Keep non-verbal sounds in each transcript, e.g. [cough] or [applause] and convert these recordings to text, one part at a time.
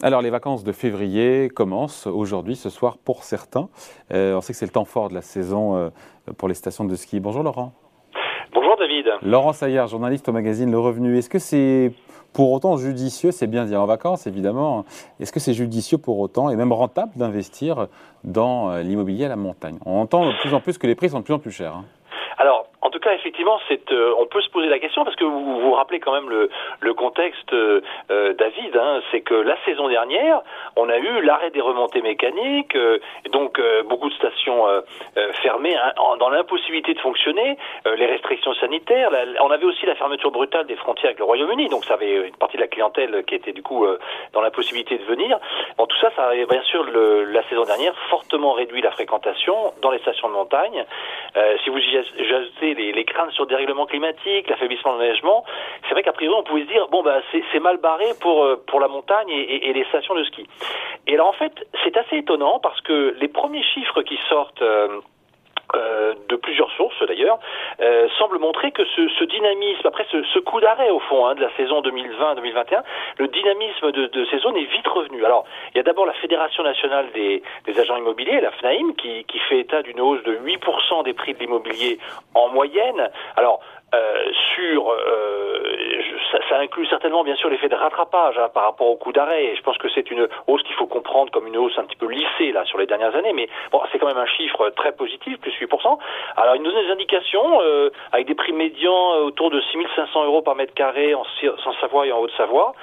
Alors les vacances de février commencent aujourd'hui, ce soir pour certains. Euh, on sait que c'est le temps fort de la saison euh, pour les stations de ski. Bonjour Laurent. Bonjour David. Laurent Saillard, journaliste au magazine Le Revenu. Est-ce que c'est pour autant judicieux, c'est bien dire en vacances évidemment, est-ce que c'est judicieux pour autant et même rentable d'investir dans euh, l'immobilier à la montagne? On entend de plus en plus que les prix sont de plus en plus chers. Hein. Alors, en tout cas, effectivement, euh, on peut se poser la question parce que vous vous rappelez quand même le, contexte, euh, euh, David. Hein, c'est que la saison dernière, on a eu l'arrêt des remontées mécaniques, donc beaucoup de stations fermées hein, dans l'impossibilité de fonctionner, les restrictions sanitaires. on avait aussi la fermeture brutale des frontières avec le Royaume-Uni, donc ça avait une partie de la clientèle qui était du coup dans l'impossibilité de venir. Bon, tout ça, ça avait bien sûr la saison dernière fortement réduit la fréquentation dans les stations de montagne. si vous y ajoutez les, craintes sur le dérèglement climatique, l'affaiblissement de l'enneigement, c'est vrai qu'a priori on pouvait se dire bon bah c'est mal barré pour euh, pour la montagne et, les stations de ski. Et alors en fait c'est assez étonnant parce que les premiers chiffres qui sortent euh, euh, de plusieurs sources d'ailleurs, euh, semble montrer que ce, ce dynamisme, après ce, ce coup d'arrêt au fond hein, de la saison 2020-2021, le dynamisme de, de, ces zones est vite revenu. Alors, il y a d'abord la Fédération nationale des, des, agents immobiliers, la FNAIM, qui, qui fait état d'une hausse de 8% des prix de l'immobilier en moyenne. Alors, euh, sur euh, ça, ça, inclut certainement bien sûr l'effet de rattrapage hein, par rapport au coup d'arrêt. Je pense que c'est une hausse qu'il faut comprendre comme une hausse un petit peu lissée là sur les dernières années, mais bon, c'est quand même un chiffre très positif, plus 8%. Alors il nous donne des indications euh, avec des prix médians euh, autour de 6500 euros par mètre carré en, en Savoie et en Haute-Savoie.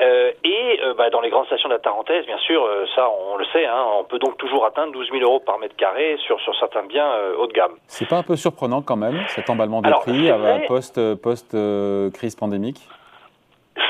Euh, et bah, dans les grandes stations de la Tarentaise, bien sûr, ça on le sait, hein, on peut donc toujours atteindre 12 000 euros par mètre carré sur, sur certains biens haut de gamme. C'est pas un peu surprenant quand même cet emballement des prix post, post crise pandémique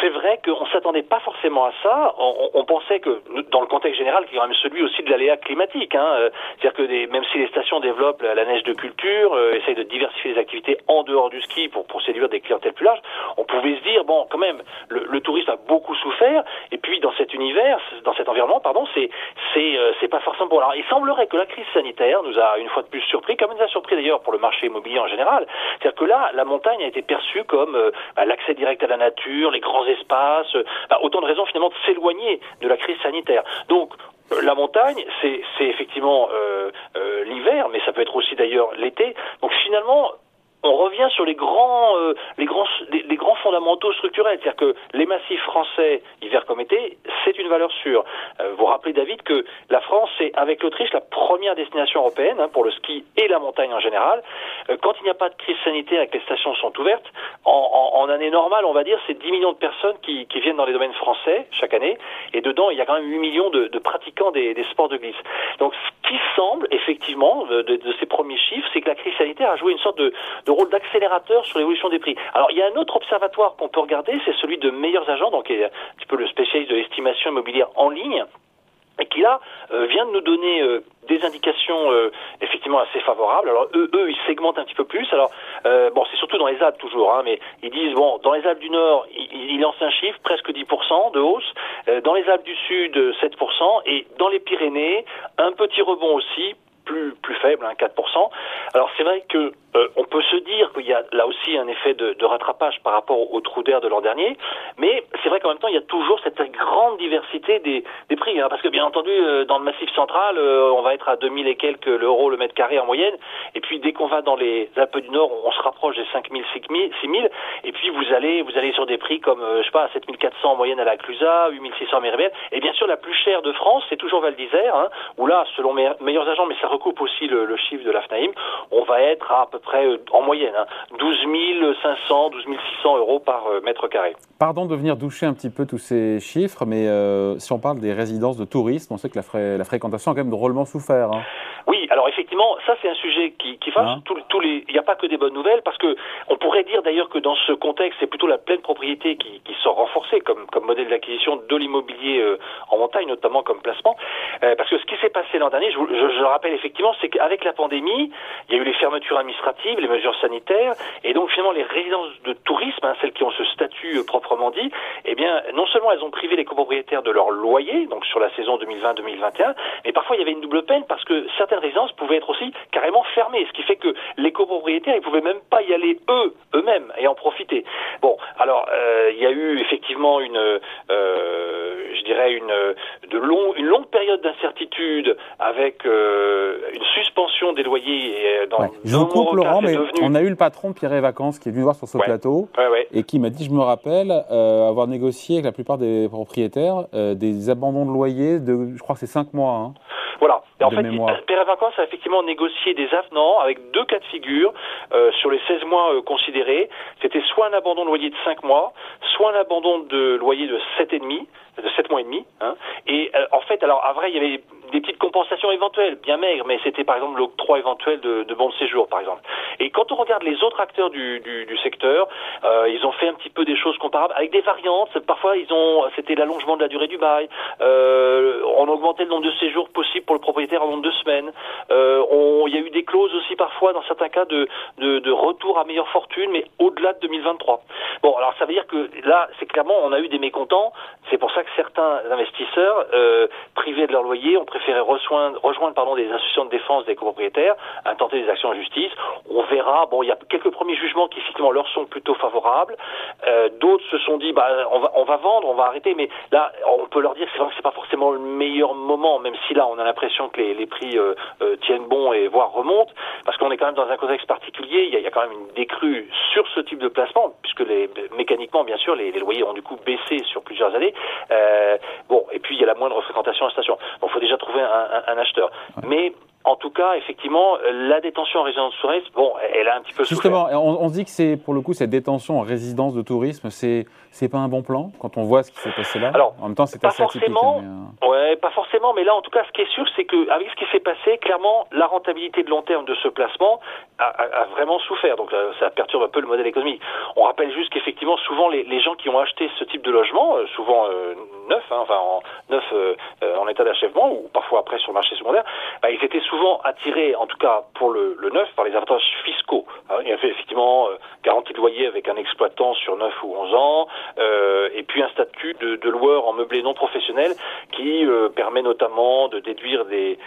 c'est vrai qu'on ne s'attendait pas forcément à ça. On, pensait que, dans le contexte général, qui est quand même celui aussi de l'aléa climatique, hein, euh, c'est-à-dire que des, même si les stations développent la, neige de culture, euh, essayent de diversifier les activités en dehors du ski pour, pour séduire des clientèles plus larges, on pouvait se dire, bon, quand même, le, le tourisme a beaucoup souffert, et puis dans cet univers, dans cet environnement, pardon, c'est c'est euh, pas forcément bon. Alors, il semblerait que la crise sanitaire nous a une fois de plus surpris, comme nous a surpris d'ailleurs pour le marché immobilier en général. C'est-à-dire que là, la montagne a été perçue comme bah, l'accès direct à la nature, les espaces, bah, autant de raisons finalement de s'éloigner de la crise sanitaire. Donc euh, la montagne, c'est effectivement euh, euh, l'hiver, mais ça peut être aussi d'ailleurs l'été. Donc finalement, on revient sur les grands, euh, les grands, les, grands fondamentaux structurels, c'est-à-dire que les massifs français, hiver comme été, c'est une valeur sûre. Euh, vous rappelez David que la France avec l'Autriche la première destination européenne hein, pour le ski et la montagne en général. Euh, quand il n'y a pas de crise sanitaire et que les stations sont ouvertes, en, en, année normale, on va dire, c'est 10 millions de personnes qui, qui, viennent dans les domaines français chaque année, et dedans il y a quand même 8 millions de, de pratiquants des, des, sports de glisse. Donc ce qui semble effectivement de, de, ces premiers chiffres, c'est que la crise sanitaire a joué une sorte de, de rôle d'accélérateur sur l'évolution des prix. Alors il y a un autre observatoire qu'on peut regarder, c'est celui de meilleurs agents, donc qui est un petit peu le spécialiste de l'estimation immobilière en ligne et qui là euh, vient de nous donner euh, des indications euh, effectivement assez favorables. Alors eux, eux, ils segmentent un petit peu plus. Alors bon, c'est surtout dans les Alpes toujours, hein, mais ils disent bon, dans les Alpes du Nord, ils, lancent un chiffre presque 10% de hausse. dans les Alpes du Sud, 7%, et dans les Pyrénées, un petit rebond aussi, plus plus faible, hein, 4%. Alors c'est vrai que euh, on peut y a là aussi un effet de, de rattrapage par rapport au, trou d'air de l'an dernier, mais c'est vrai qu'en même temps il y a toujours cette grande diversité des, des prix, hein, parce que bien entendu euh, dans le massif central euh, on va être à 2000 et quelques l'euro le mètre carré en moyenne, et puis dès qu'on va dans les Alpes du Nord on, se rapproche des 5000, 6000, et puis vous allez vous allez sur des prix comme je sais pas 7400 en moyenne à la Clusa, 8600 à Méribel, et bien sûr la plus chère de France c'est toujours Val d'Isère, hein, où là selon mes meilleurs agents, mais ça recoupe aussi le, chiffre de l'AFNAIM, on va être à, peu près euh, en moyenne, 12 500, 12 600 euros par euh, mètre carré. Pardon de venir doucher un petit peu tous ces chiffres, mais euh, si on parle des résidences de tourisme, on sait que la, la fréquentation a quand même drôlement souffert. Hein. Oui, alors effectivement, ça c'est un sujet qui, qui fâche. Hein tous, les, il n'y a pas que des bonnes nouvelles, parce que on pourrait dire d'ailleurs que dans ce contexte, c'est plutôt la pleine propriété qui, qui sort renforcée comme, comme modèle d'acquisition de l'immobilier en montagne, notamment comme placement. parce que ce qui s'est passé l'an dernier, je, je, je, le rappelle effectivement, c'est qu'avec la pandémie, il y a eu les fermetures administratives, les mesures sanitaires, et donc finalement les résidences de tourisme, hein, celles qui ont ce statut euh, proprement dit, eh bien non seulement elles ont privé les copropriétaires de leur loyer, donc sur la saison 2020-2021, mais parfois il y avait une double peine parce que certaines résidences pouvaient être aussi carrément fermées, ce qui fait que les copropriétaires, ils pouvaient même pas y aller eux, eux-mêmes, et en profiter. Bon, alors euh, il y a eu effectivement une, euh, je dirais une, de long, une longue période d'incertitude avec une des loyers. Dans, ouais. Je vous coupe Laurent, mais on a eu le patron Pierre et Vacances qui est venu voir sur ce plateau et qui m'a dit, je me rappelle, avoir négocié avec la plupart des propriétaires des abandons de loyers de, je crois que c'est 5 mois. Hein. Voilà. Et en fait, Père Vacances a effectivement négocié des avenants avec deux cas de figure euh, sur les 16 mois euh, considérés. C'était soit un abandon de loyer de 5 mois, soit un abandon de loyer de 7,5 de 7 mois et demi. Hein. Et euh, en fait, alors à vrai, il y avait des petites compensations éventuelles, bien maigres, mais c'était par exemple l'octroi éventuel de, de bons de séjour, par exemple. Et quand on regarde les autres acteurs du, secteur, euh, ils ont fait un petit peu des choses comparables avec des variantes. Parfois, ils ont, c'était l'allongement de la durée du bail. Euh, on augmentait le nombre de séjours possibles pour le propriétaire en nombre de semaines. Euh, il y a eu des clauses aussi parfois, dans certains cas, de, de, retour à meilleure fortune, mais au-delà de 2023. Bon, alors ça veut dire que là, c'est clairement, on a eu des mécontents. C'est pour ça que certains investisseurs privés de leur loyer ont préféré rejoindre, rejoindre des institutions de défense des copropriétaires, intenter des actions en justice. On verra. Bon, il y a quelques premiers jugements qui effectivement leur sont plutôt favorables. Euh, D'autres se sont dit, bah, on va, vendre, on va arrêter. Mais là, on peut leur dire que c'est pas forcément le meilleur moment, même si là, on a l'impression que les, prix euh, euh, tiennent bon et voire remontent, parce qu'on est quand même dans un contexte particulier. Il y, a, quand même une décrue sur ce type de placement, puisque mécaniquement, bien sûr, les, loyers ont du coup baissé sur plusieurs années. Bon, et puis il y a la moindre fréquentation la station. Donc, faut déjà trouver un, un, un acheteur. Mais en tout cas, effectivement, la détention en résidence de tourisme, bon, elle a un petit peu Justement, on, on, dit que c'est, pour le coup, cette détention en résidence de tourisme, c'est, c'est pas un bon plan quand on voit ce qui s'est passé là. Alors, en même temps, c'est assez forcément. Atypique, hein, mais... Ouais, pas forcément, mais là, en tout cas, ce qui est sûr, c'est que avec ce qui s'est passé, clairement, la rentabilité de long terme de ce placement a, a, a vraiment souffert. Donc, ça perturbe un peu le modèle économique. On rappelle juste qu'effectivement, souvent, les, les, gens qui ont acheté ce type de logement, euh, souvent euh, hein, enfin en neuf euh, en état d'achèvement ou parfois après sur le marché secondaire, bah, ils étaient souvent attirés, en tout cas pour le, le neuf, par les avantages fiscaux. Hein, il y avait effectivement euh, garantie de loyer avec un exploitant sur 9 ou 11 ans, euh, et puis un statut de, loueur en meublé non professionnel qui euh, permet notamment de déduire les,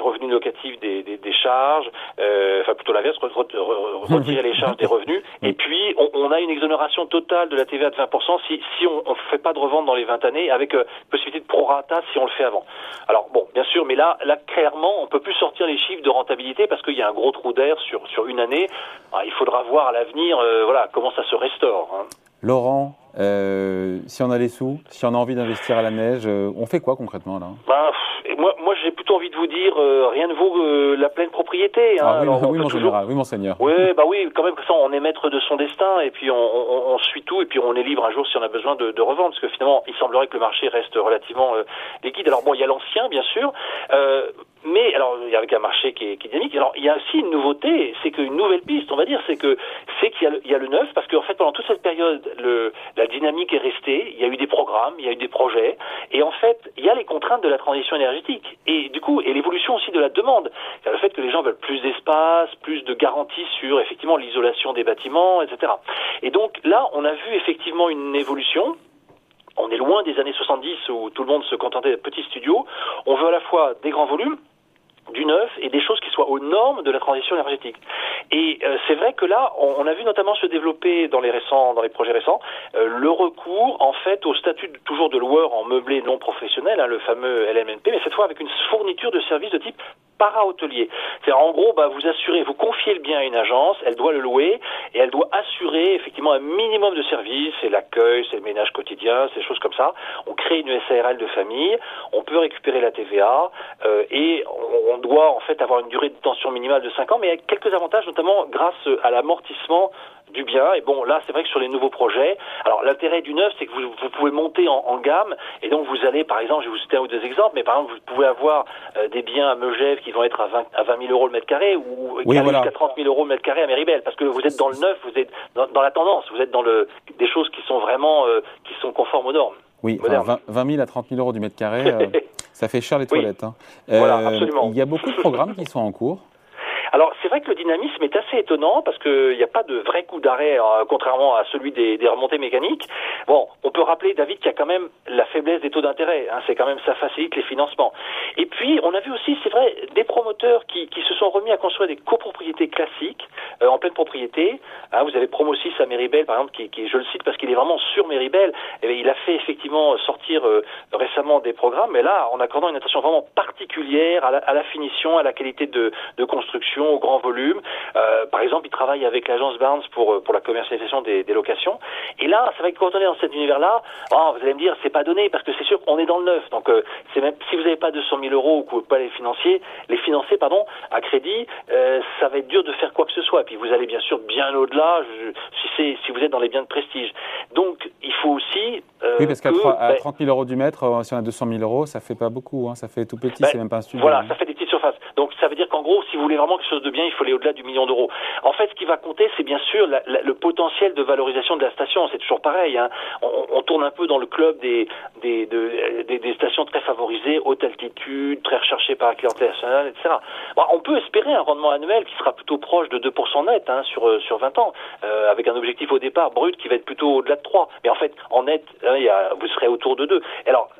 revenus locatifs des, charges, euh, enfin plutôt l'inverse, retirer les charges des revenus, et puis on, on, a une exonération totale de la TVA de 20% si, si on ne fait pas de revente dans les 20 années, avec possibilité de prorata si on le fait avant. Alors bon, bien sûr, mais là, là clairement, on peut plus sortir les chiffres de rentabilité parce qu'il y a un gros trou d'air sur, sur une année. Ah, il faudra voir à l'avenir euh, voilà, comment ça se restaure. Hein. Laurent, euh, si on a les sous, si on a envie d'investir à la neige, euh, on fait quoi concrètement là? Ben, Moi, moi j'ai plutôt envie de vous dire, euh, rien ne vaut la pleine propriété. Hein. Ah, oui, Alors, [laughs] oui, mon toujours... général, oui, monseigneur. Oui, [laughs] bah oui, quand même, ça, on est maître de son destin et puis on, on, on, suit tout et puis on est libre un jour si on a besoin de, de revendre parce que finalement, il semblerait que le marché reste relativement liquide. Alors bon, il y a l'ancien, bien sûr. mais alors, il y a avec un marché qui est, qui est, dynamique. Alors, il y a aussi une nouveauté, c'est qu'une nouvelle piste, on va dire, c'est que c'est qu'il y, y, a le neuf, parce qu'en fait, pendant toute cette période, le, la dynamique est restée. Il y a eu des programmes, il y a eu des projets, et en fait, il y a les contraintes de la transition énergétique, et du coup, et l'évolution aussi de la demande. Le fait que les gens veulent plus d'espace, plus de garanties sur effectivement l'isolation des bâtiments, etc. Et donc là, on a vu effectivement une évolution on est loin des années 70 où tout le monde se contentait de petits studios. On veut à la fois des grands volumes, du neuf et des choses qui soient aux normes de la transition énergétique. Et euh, c'est vrai que là, on, a vu notamment se développer dans les projets récents, euh, le recours en fait au statut toujours de loueur en meublé non professionnel, hein, le fameux LMNP, mais cette fois avec une fourniture de services de type para-hôtelier. C'est en gros, bah, vous assurez, vous confiez le bien à une agence, elle doit le louer et elle doit assurer effectivement un minimum de services, c'est l'accueil, c'est le ménage quotidien, des choses comme ça. On crée une SARL de famille, on peut récupérer la TVA euh, et on, doit en fait avoir une durée de détention minimale de 5 ans, mais avec quelques avantages, notamment grâce à l'amortissement du bien. Et bon, là, c'est vrai que sur les nouveaux projets, alors l'intérêt du neuf, c'est que vous, pouvez monter en, en, gamme, et donc vous allez, par exemple, je vais vous citer un ou deux exemples, mais par exemple, vous pouvez avoir euh, des biens à Megève qui vont être à 20, à 20 000 euros le mètre carré, ou oui, voilà. 30 000 euros le mètre carré à Méribel, parce que vous êtes dans le neuf, vous êtes dans, dans la tendance, vous êtes dans le, des choses qui sont vraiment, euh, qui sont conformes aux normes. Oui, enfin, 20, 20 000 à 30 000 euros du mètre carré, euh, [laughs] ça fait cher les toilettes. Hein. voilà, absolument. Il y a beaucoup de programmes qui sont en cours. Alors c'est vrai que le dynamisme est assez étonnant parce qu'il n'y a pas de vrai coup d'arrêt, euh, contrairement à celui des, remontées mécaniques. Bon, on peut rappeler, David, qu'il y a quand même la faiblesse des taux d'intérêt. Hein, c'est quand même ça facilite les financements. Et puis on a vu aussi, c'est vrai, des promoteurs qui, se sont remis à construire des copropriétés classiques euh, en pleine propriété. Hein, vous avez Promosis à Méribel, par exemple, qui, je le cite parce qu'il est vraiment sur Méribel. Et il a fait effectivement sortir euh, récemment des programmes, mais là, en accordant une attention vraiment particulière à la, finition, à la qualité de construction, au grand volume. Euh, par exemple, il travaille avec l'agence Barnes pour euh, pour la commercialisation des, des, locations. Et là, c'est vrai que quand on est dans cet univers-là, oh, vous allez me dire, c'est pas donné parce que c'est sûr qu'on est dans le neuf. Donc, euh, c'est même si vous n'avez pas 200 000 euros ou que vous pas les financiers, les financer, pardon, à crédit, euh, ça va être dur de faire quoi que ce soit. Et puis vous allez bien sûr bien au-delà si c'est si vous êtes dans les biens de prestige. Donc, il faut aussi oui, parce qu'à 30 000 euros du mètre, si on a 200 000 euros, ça fait pas beaucoup. Hein, ça fait tout petit, ben, c'est même pas un studio. Voilà, ça fait Donc ça veut dire qu'en gros, si vous voulez vraiment quelque chose de bien, il faut aller au-delà du million d'euros. En fait, ce qui va compter, c'est bien sûr le potentiel de valorisation de la station. C'est toujours pareil. Hein. On, tourne un peu dans le club des des, de, des, des, stations très favorisées, haute altitude, très recherchées par la clientèle nationale, etc. Bon, on peut espérer un rendement annuel qui sera plutôt proche de 2% net hein, sur sur 20 ans, euh, avec un objectif au départ brut qui va être plutôt au-delà de 3. Mais en fait, en net, hein, vous serez autour de 2. Alors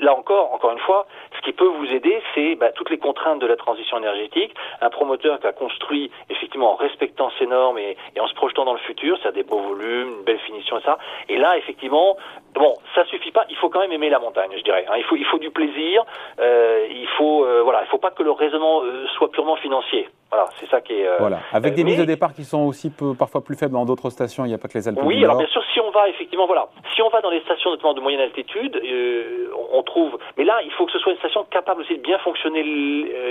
là encore, encore une fois, ce qui peut vous aider, c'est bah, toutes les contraintes de la transition énergétique. Un promoteur qui a construit effectivement en respectant ces normes et, en se projetant dans le futur, c'est-à-dire des beaux volumes, une belle finition et ça. Et là, effectivement, bon, ça suffit pas. Il faut quand même aimer la montagne, je dirais. Hein. Il faut, il faut du plaisir. Euh, il faut, euh, voilà, il faut pas que le raisonnement euh, soit purement financier. Voilà, c'est ça qui est. Euh, voilà, avec des mais... mises de départ qui sont aussi peu, parfois plus faibles dans d'autres stations. Il n'y a pas que les Alpes. Oui, alors bien sûr, si on va effectivement, voilà, si on va dans les stations notamment de moyenne altitude, euh, on trouve. Mais là, il faut que ce soit une station capable aussi de bien fonctionner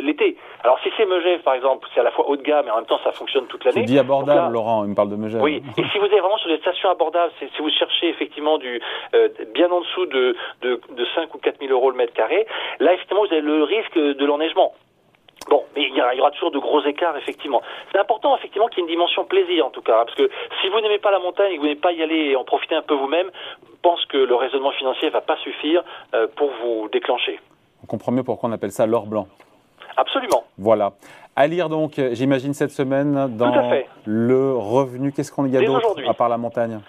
l'été. Alors si c'est Megève, par exemple, c'est à la fois haut de gamme, mais en même temps, ça fonctionne toute l'année. Tu dis abordable, là, Laurent. Il me parle de Megève. Oui. Et si vous êtes vraiment sur des stations abordables, si vous cherchez effectivement du euh, bien en dessous de, de, de 5 ou 4 000 euros le mètre carré, là effectivement, vous avez le risque de l'enneigement. Bon, mais il y, aura toujours de gros écarts, effectivement. C'est important, effectivement, qu'il y ait une dimension plaisir, en tout cas, parce que si vous n'aimez pas la montagne et que vous n'aimez pas y aller et en profiter un peu vous-même, je pense que le raisonnement financier ne va pas suffire euh, pour vous déclencher. On comprend mieux pourquoi on appelle ça l'or blanc. Absolument. Voilà. À lire donc, j'imagine, cette semaine dans le revenu. Qu'est-ce qu'on y a d'autre à part la montagne?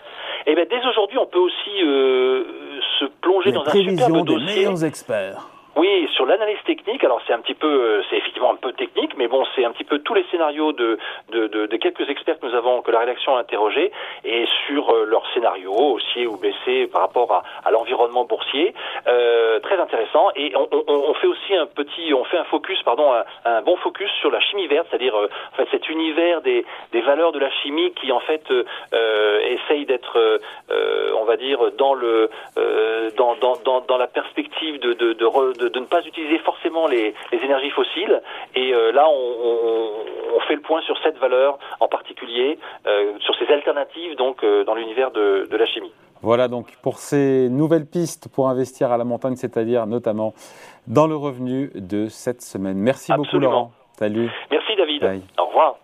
Eh bien, dès aujourd'hui, on peut aussi euh, se plonger Les dans un superbe dossier. des meilleurs experts. Oui, sur l'analyse technique, alors c'est un petit peu, euh, c'est effectivement un peu technique, mais bon, c'est un petit peu tous les scénarios de, de, quelques experts que nous avons, que la rédaction a interrogés, et sur euh, leurs scénarios, haussiers ou baissés par rapport à, l'environnement boursier, euh, très intéressant. Et on, on, fait aussi un petit, on fait un focus, pardon, un, bon focus sur la chimie verte, c'est-à-dire en fait cet univers des, des valeurs de la chimie qui en fait essaye d'être, on va dire, dans le, dans, dans, dans, la perspective de, de, de de, ne pas utiliser forcément les, les énergies fossiles. Et euh, là, on, on, on, fait le point sur cette valeur en particulier, euh, sur ces alternatives donc euh, dans l'univers de, de, la chimie. Voilà donc pour ces nouvelles pistes pour investir à la montagne, c'est-à-dire notamment dans le revenu de cette semaine. Merci Absolument. beaucoup Laurent. Salut. Merci David. Bye. Au revoir.